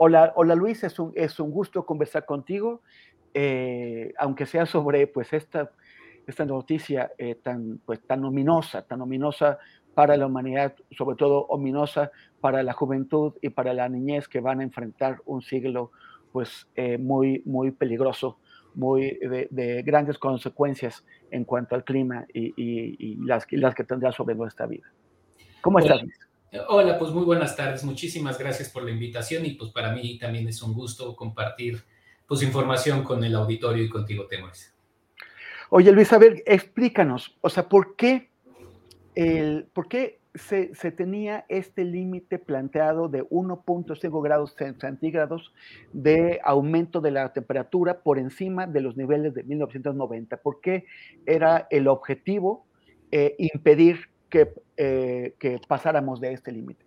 Hola, hola Luis, es un, es un gusto conversar contigo, eh, aunque sea sobre pues esta esta noticia eh, tan, pues, tan ominosa, tan ominosa para la humanidad, sobre todo ominosa para la juventud y para la niñez que van a enfrentar un siglo pues, eh, muy, muy peligroso, muy de, grandes consecuencias en cuanto al clima y, las, las, que tendrá sobre nuestra vida. ¿Cómo estás? Hola, pues muy buenas tardes. Muchísimas gracias por la invitación y pues para mí también es un gusto compartir pues información con el auditorio y contigo, Temores. Oye, Luis, a ver, explícanos, o sea, ¿por qué, el, por qué se, tenía este límite planteado de 1.5 grados centígrados de aumento de la temperatura por encima de los niveles de 1990? ¿Por qué era el objetivo eh, impedir que, eh, que pasáramos de este límite?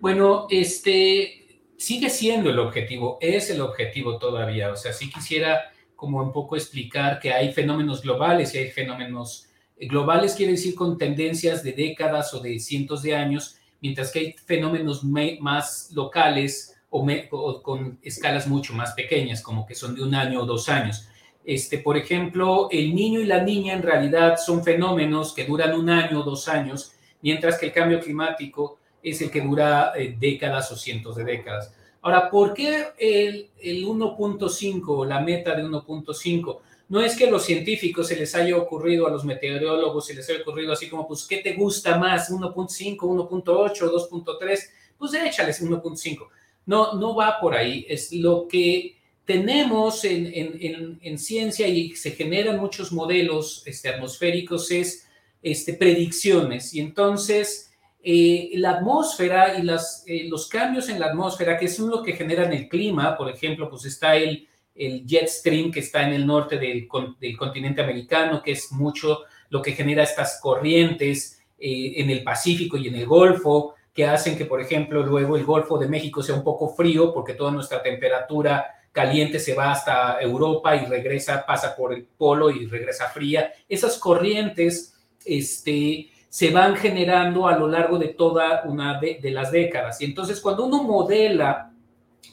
Bueno, este sigue siendo el objetivo, es el objetivo todavía. O sea, si quisiera como un poco explicar que hay fenómenos globales y hay fenómenos globales, quiere decir con tendencias de décadas o de cientos de años, mientras que hay fenómenos más locales o, con escalas mucho más pequeñas, como que son de un año o dos años. Este, por ejemplo, el niño y la niña en realidad son fenómenos que duran un año dos años, mientras que el cambio climático es el que dura eh, décadas o cientos de décadas. Ahora, ¿por qué el, 1.5, la meta de 1.5? No es que a los científicos se les haya ocurrido, a los meteorólogos se les haya ocurrido así como, pues, ¿qué te gusta más? ¿1.5, 1.8, 2.3? Pues échales 1.5. No, no va por ahí. Es lo que tenemos en, ciencia y se generan muchos modelos este, atmosféricos es este, predicciones. Y entonces eh, la atmósfera y eh, los cambios en la atmósfera, que son lo que generan el clima, por ejemplo, pues está el, jet stream que está en el norte del, del, continente americano, que es mucho lo que genera estas corrientes eh, en el Pacífico y en el Golfo, que hacen que, por ejemplo, luego el Golfo de México sea un poco frío, porque toda nuestra temperatura caliente se va hasta Europa y regresa, pasa por el polo y regresa fría. Esas corrientes, este, se van generando a lo largo de toda una de, las décadas. Y entonces cuando uno modela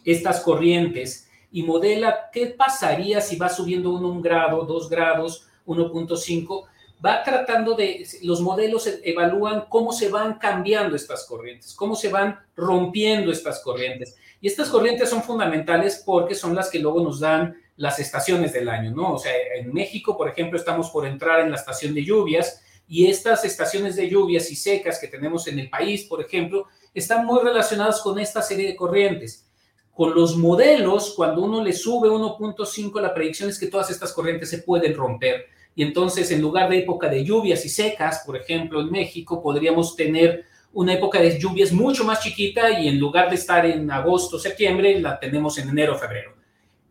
estas corrientes y modela qué pasaría si va subiendo uno un grado, dos grados, 1.5, va tratando de, los modelos e, evalúan cómo se van cambiando estas corrientes, cómo se van rompiendo estas corrientes. Y estas corrientes son fundamentales porque son las que luego nos dan las estaciones del año, ¿no? O sea, en México, por ejemplo, estamos por entrar en la estación de lluvias y estas estaciones de lluvias y secas que tenemos en el país, por ejemplo, están muy relacionadas con esta serie de corrientes. Con los modelos, cuando uno le sube 1.5, la predicción es que todas estas corrientes se pueden romper. Y entonces, en lugar de época de lluvias y secas, por ejemplo, en México, podríamos tener una época de lluvias mucho más chiquita y en lugar de estar en agosto, septiembre, la tenemos en enero, febrero.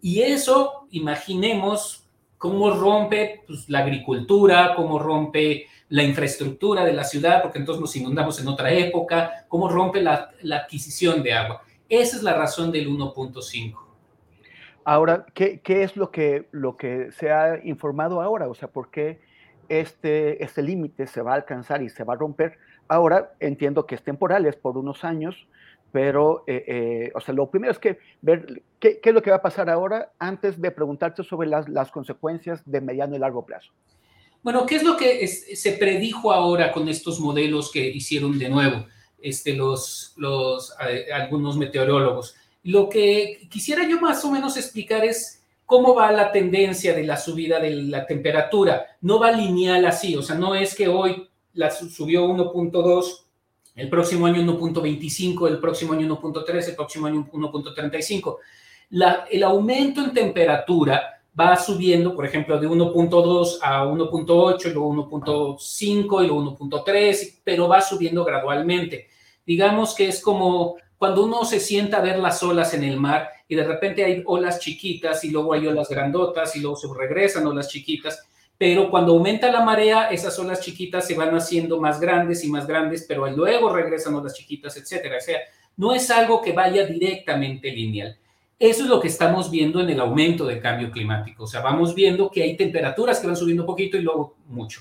Y eso, imaginemos cómo rompe pues, la agricultura, cómo rompe la infraestructura de la ciudad, porque entonces nos inundamos en otra época, cómo rompe la, adquisición de agua. Esa es la razón del 1.5. Ahora, ¿qué, ¿qué, es lo que, lo que se ha informado ahora? O sea, ¿por qué este, este límite se va a alcanzar y se va a romper? Ahora entiendo que es temporal, es por unos años, pero, eh, eh, o sea, lo primero es que ver qué, es lo que va a pasar ahora antes de preguntarte sobre las, las consecuencias de mediano y largo plazo. Bueno, ¿qué es lo que se predijo ahora con estos modelos que hicieron de nuevo este, los, los, eh, algunos meteorólogos? Lo que quisiera yo más o menos explicar es cómo va la tendencia de la subida de la temperatura. No va lineal así, o sea, no es que hoy la subió 1.2 el próximo año 1.25, el próximo año 1.3, el próximo año 1.35. El aumento en temperatura va subiendo, por ejemplo, de 1.2 a 1.8, luego 1.5 y luego 1.3, pero va subiendo gradualmente. Digamos que es como cuando uno se sienta a ver las olas en el mar y de repente hay olas chiquitas y luego hay olas grandotas y luego se regresan olas chiquitas pero cuando aumenta la marea, esas olas chiquitas se van haciendo más grandes y más grandes, pero luego regresan olas chiquitas, etcétera. O sea, no es algo que vaya directamente lineal. Eso es lo que estamos viendo en el aumento del cambio climático. O sea, vamos viendo que hay temperaturas que van subiendo poquito y luego mucho.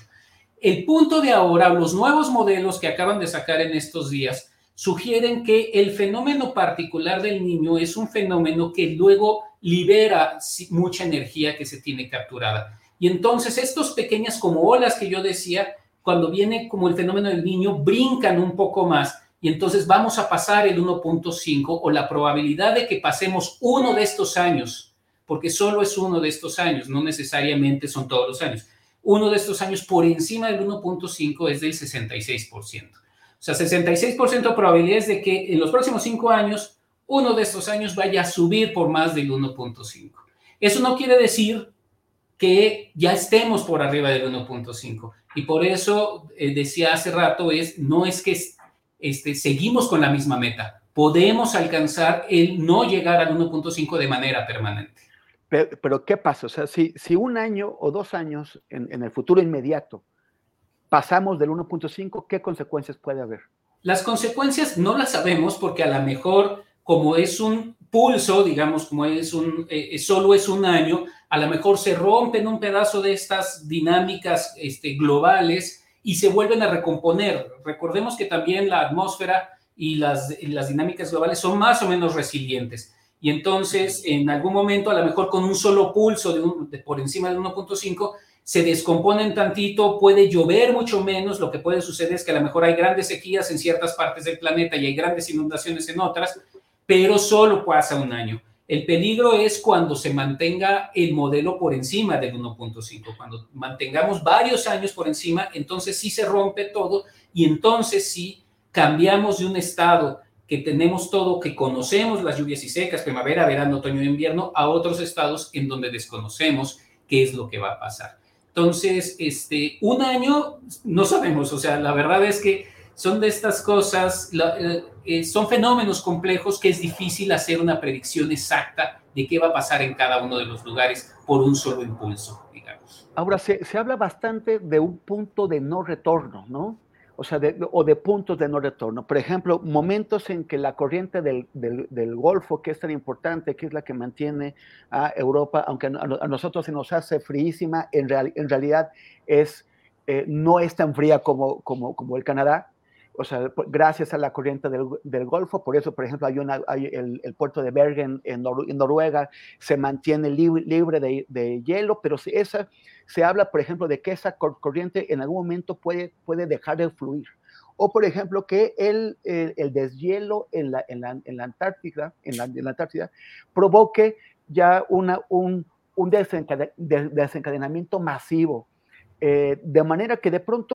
El punto de ahora, los nuevos modelos que acaban de sacar en estos días, sugieren que el fenómeno particular del niño es un fenómeno que luego libera mucha energía que se tiene capturada. Y entonces estos pequeñas como olas que yo decía, cuando viene como el fenómeno del niño, brincan un poco más y entonces vamos a pasar el 1.5 o la probabilidad de que pasemos uno de estos años, porque solo es uno de estos años, no necesariamente son todos los años. Uno de estos años por encima del 1.5 es del 66%. O sea, 66% de probabilidades de que en los próximos cinco años uno de estos años vaya a subir por más del 1.5. Eso no quiere decir que ya estemos por arriba del 1.5. Y por eso eh, decía hace rato, es, no es que este, seguimos con la misma meta, podemos alcanzar el no llegar al 1.5 de manera permanente. Pero, ¿qué pasa? O sea, si, si un año o dos años en, en el futuro inmediato pasamos del 1.5, ¿qué consecuencias puede haber? Las consecuencias no las sabemos porque a lo mejor como es un pulso, digamos, como es un, eh, solo es un año, a lo mejor se rompen un pedazo de estas dinámicas este, globales y se vuelven a recomponer. Recordemos que también la atmósfera y las, las dinámicas globales son más o menos resilientes. Y entonces, en algún momento, a lo mejor con un solo pulso de, por encima de 1.5, se descomponen tantito, puede llover mucho menos, lo que puede suceder es que a lo mejor hay grandes sequías en ciertas partes del planeta y hay grandes inundaciones en otras, pero solo pasa un año. El peligro es cuando se mantenga el modelo por encima del 1.5. Cuando mantengamos varios años por encima, entonces sí se rompe todo y entonces sí cambiamos de un estado que tenemos todo, que conocemos las lluvias y secas, primavera, verano, otoño e invierno, a otros estados en donde desconocemos qué es lo que va a pasar. Entonces, este, un año no sabemos, o sea, la verdad es que son de estas cosas, eh, eh, son fenómenos complejos que es difícil hacer una predicción exacta de qué va a pasar en cada uno de los lugares por un solo impulso, digamos. Ahora, se, se habla bastante de un punto de no retorno, ¿no? O sea, de, o de puntos de no retorno. Por ejemplo, momentos en que la corriente del, del, Golfo, que es tan importante, que es la que mantiene a Europa, aunque a, nosotros se nos hace fríísima, en, real, en realidad es, eh, no es tan fría como, como, como el Canadá, o sea, gracias a la corriente del, del Golfo, por eso, por ejemplo, hay, una, hay el, el, puerto de Bergen en, Nor en Noruega se mantiene libre, libre de, de, hielo, pero esa, se habla, por ejemplo, de que esa corriente en algún momento puede, puede dejar de fluir. O, por ejemplo, que el, el, el deshielo en la, en, la, en la Antártida, en la, en la Antártida provoque ya una, un, un desencadenamiento masivo. Eh, de manera que de pronto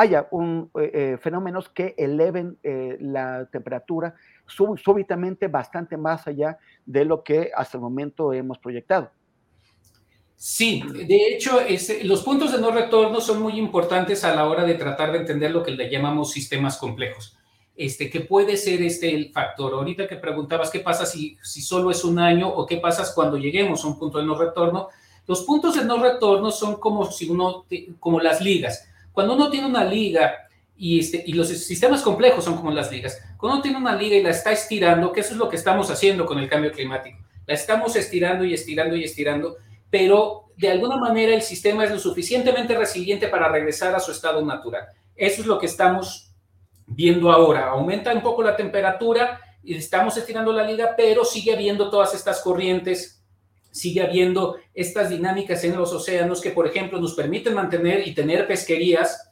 Haya un, eh, eh, fenómenos que eleven eh, la temperatura sub, súbitamente bastante más allá de lo que hasta el momento hemos proyectado. Sí, de hecho, este, los puntos de no retorno son muy importantes a la hora de tratar de entender lo que le llamamos sistemas complejos. Este, que puede ser este el factor. Ahorita que preguntabas qué pasa si, si solo es un año o qué pasa cuando lleguemos a un punto de no retorno. Los puntos de no retorno son como si uno, como las ligas. Cuando uno tiene una liga y, este, y los sistemas complejos son como las ligas, cuando uno tiene una liga y la está estirando, que eso es lo que estamos haciendo con el cambio climático, la estamos estirando y estirando y estirando, pero de alguna manera el sistema es lo suficientemente resiliente para regresar a su estado natural. Eso es lo que estamos viendo ahora. Aumenta un poco la temperatura y estamos estirando la liga, pero sigue habiendo todas estas corrientes, sigue habiendo estas dinámicas en los océanos que, por ejemplo, nos permiten mantener y tener pesquerías.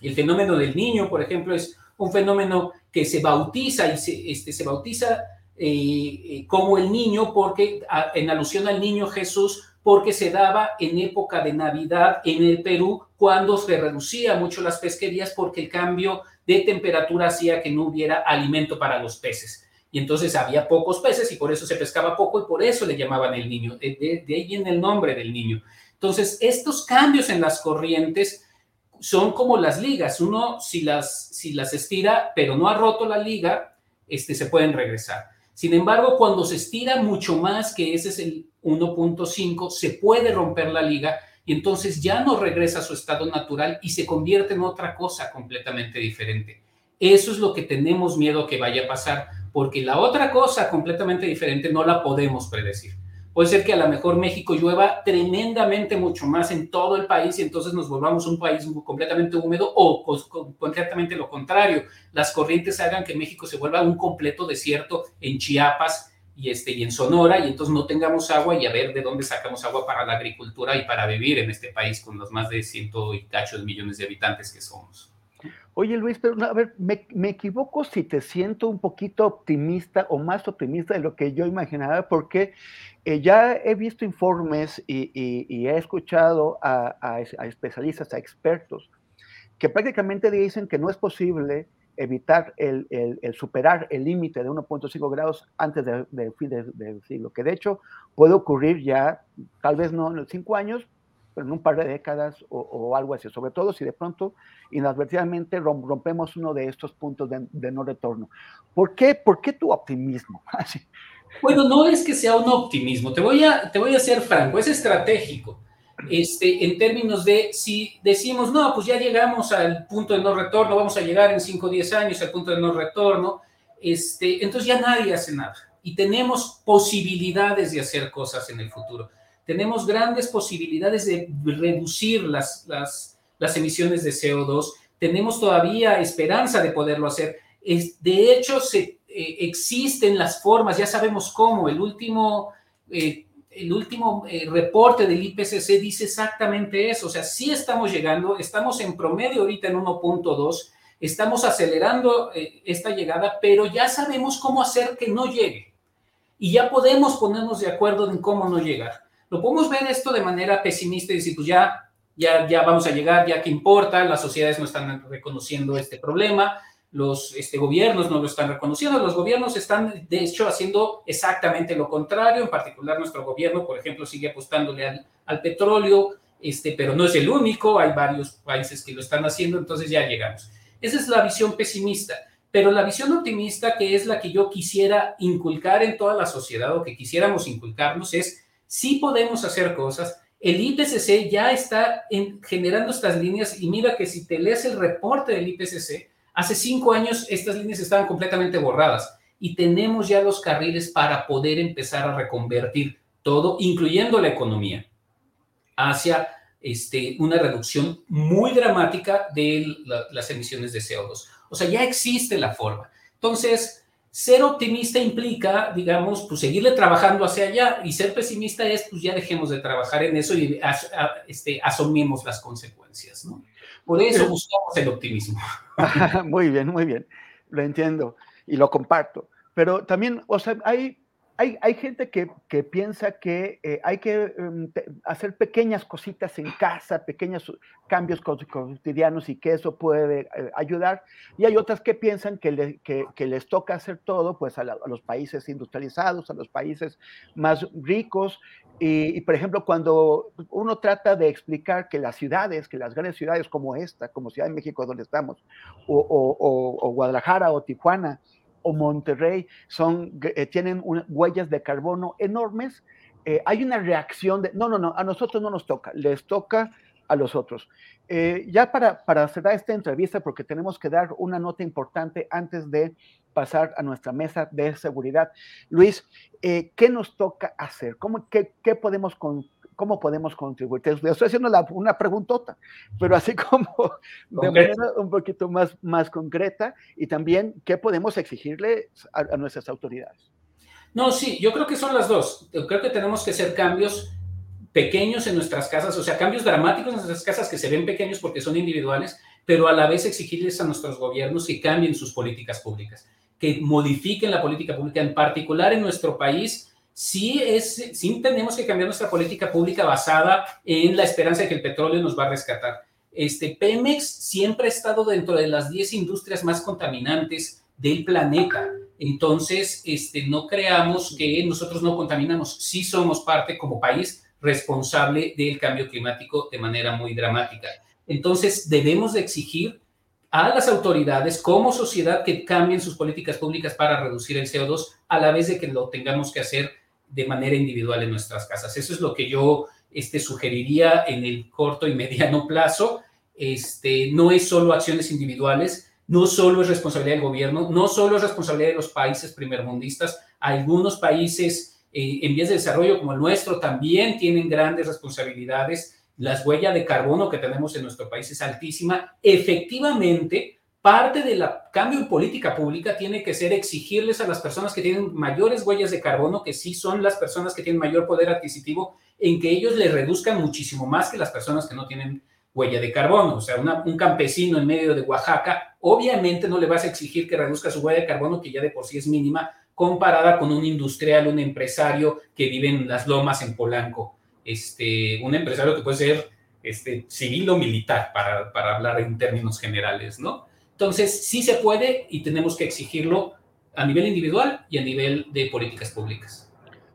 El fenómeno del niño, por ejemplo, es un fenómeno que se bautiza y se, este, se bautiza eh, eh, como el niño porque en alusión al niño Jesús porque se daba en época de Navidad en el Perú, cuando se reducía mucho las pesquerías porque el cambio de temperatura hacía que no hubiera alimento para los peces. Y entonces había pocos peces y por eso se pescaba poco y por eso le llamaban el niño. De, ahí viene el nombre del niño. Entonces, estos cambios en las corrientes son como las ligas. Uno, si las, si las estira, pero no ha roto la liga, este, se pueden regresar. Sin embargo, cuando se estira mucho más, que ese es el 1.5, se puede romper la liga y entonces ya no regresa a su estado natural y se convierte en otra cosa completamente diferente. Eso es lo que tenemos miedo que vaya a pasar, porque la otra cosa completamente diferente no la podemos predecir. Puede ser que a lo mejor México llueva tremendamente mucho más en todo el país y entonces nos volvamos un país completamente húmedo o concretamente lo contrario, las corrientes hagan que México se vuelva un completo desierto en Chiapas y, este, y en Sonora y entonces no tengamos agua y a ver de dónde sacamos agua para la agricultura y para vivir en este país con los más de ciento y cachos millones de habitantes que somos. Oye Luis, pero a ver, me, me, equivoco si te siento un poquito optimista o más optimista de lo que yo imaginaba, porque eh, ya he visto informes y, y, y he escuchado a, a, a, especialistas, a expertos, que prácticamente dicen que no es posible evitar el, el, el superar el límite de 1.5 grados antes del de fin del de siglo, que de hecho puede ocurrir ya, tal vez no en cinco años, en un par de décadas o, o, algo así, sobre todo si de pronto inadvertidamente rompemos uno de estos puntos de, de no retorno. ¿Por qué, ¿Por qué tu optimismo? Bueno, no es que sea un optimismo, te voy a, te voy a ser franco, es estratégico. Este, en términos de si decimos, no, pues ya llegamos al punto de no retorno, vamos a llegar en 5 o 10 años al punto de no retorno, este, entonces ya nadie hace nada y tenemos posibilidades de hacer cosas en el futuro. Tenemos grandes posibilidades de reducir las, las, las emisiones de CO2, tenemos todavía esperanza de poderlo hacer. Es, de hecho, se eh, existen las formas, ya sabemos cómo. El último, eh, el último eh, reporte del IPCC dice exactamente eso. O sea, sí estamos llegando, estamos en promedio ahorita en 1.2, estamos acelerando eh, esta llegada, pero ya sabemos cómo hacer que no llegue. Y ya podemos ponernos de acuerdo en cómo no llegar. Lo podemos ver esto de manera pesimista y decir, pues ya, ya, ya vamos a llegar, ya que importa, las sociedades no están reconociendo este problema, los este, gobiernos no lo están reconociendo, los gobiernos están de hecho haciendo exactamente lo contrario, en particular nuestro gobierno, por ejemplo, sigue apostándole al, al, petróleo, este, pero no es el único, hay varios países que lo están haciendo, entonces ya llegamos. Esa es la visión pesimista, pero la visión optimista, que es la que yo quisiera inculcar en toda la sociedad o que quisiéramos inculcarnos, es si podemos hacer cosas. El IPCC ya está en, generando estas líneas y mira que si te lees el reporte del IPCC, Hace cinco años estas líneas estaban completamente borradas y tenemos ya los carriles para poder empezar a reconvertir todo, incluyendo la economía, hacia este, una reducción muy dramática de la, las emisiones de CO2. O sea, ya existe la forma. Entonces, Ser optimista implica, digamos, pues seguirle trabajando hacia allá y ser pesimista es, pues ya dejemos de trabajar en eso y este, asumimos las consecuencias, ¿no? Por eso buscamos el optimismo. muy bien, muy bien, lo entiendo y lo comparto. Pero también, o sea, hay hay, gente que, piensa que eh, hay que em, hacer pequeñas cositas en casa, pequeños cambios cotidianos y que eso puede eh, ayudar. Y hay otras que piensan que, les toca hacer todo pues a, los países industrializados, a los países más ricos. Y, por ejemplo, cuando uno trata de explicar que las ciudades, que las grandes ciudades como esta, como Ciudad de México donde estamos, o Guadalajara o Tijuana, o Monterrey son, eh, tienen huellas de carbono enormes, eh, hay una reacción de, no, no, no, a nosotros no nos toca, les toca a los otros. Eh, ya para, para cerrar esta entrevista, porque tenemos que dar una nota importante antes de pasar a nuestra mesa de seguridad. Luis, ¿qué nos toca hacer? ¿Cómo, qué, qué podemos con, ¿Cómo podemos contribuir? Te estoy haciendo una preguntota, pero así como de manera un poquito más, más concreta y también qué podemos exigirle a, nuestras autoridades. No, sí, yo creo que son las dos. Yo creo que tenemos que hacer cambios pequeños en nuestras casas, o sea, cambios dramáticos en nuestras casas que se ven pequeños porque son individuales, pero a la vez exigirles a nuestros gobiernos que cambien sus políticas públicas, que modifiquen la política pública, en particular en nuestro país sí, es, sí tenemos que cambiar nuestra política pública basada en la esperanza de que el petróleo nos va a rescatar. Este, Pemex siempre ha estado dentro de las 10 industrias más contaminantes del planeta. Entonces, este, no creamos que nosotros no contaminamos. Sí somos parte como país responsable del cambio climático de manera muy dramática. Entonces, debemos de exigir a las autoridades como sociedad que cambien sus políticas públicas para reducir el CO2 a la vez de que lo tengamos que hacer de manera individual en nuestras casas. Eso es lo que yo este, sugeriría en el corto y mediano plazo. Este, no es solo acciones individuales, no solo es responsabilidad del gobierno, no solo es responsabilidad de los países primermundistas. Algunos países eh, en vías de desarrollo como el nuestro también tienen grandes responsabilidades. La huella de carbono que tenemos en nuestro país es altísima. Efectivamente, parte del cambio en política pública tiene que ser exigirles a las personas que tienen mayores huellas de carbono, que sí son las personas que tienen mayor poder adquisitivo, en que ellos le reduzcan muchísimo más que las personas que no tienen huella de carbono. O sea, un campesino en medio de Oaxaca, obviamente no le vas a exigir que reduzca su huella de carbono, que ya de por sí es mínima, comparada con un industrial, un empresario que vive en las lomas en Polanco. Este, un empresario que puede ser este, civil o militar, para, para hablar en términos generales, ¿no? Entonces, sí se puede y tenemos que exigirlo a nivel individual y a nivel de políticas públicas.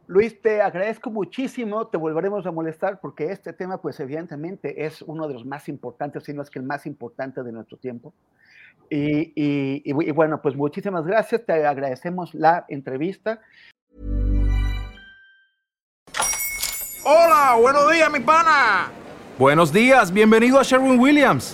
Luis, te agradezco muchísimo, te volveremos a molestar porque este tema, pues evidentemente es uno de los más importantes, si no es que el más importante de nuestro tiempo. Y, y, bueno, pues muchísimas gracias, te agradecemos la entrevista. Hola, buenos días, mi pana. Buenos días, bienvenido a Sherwin Williams.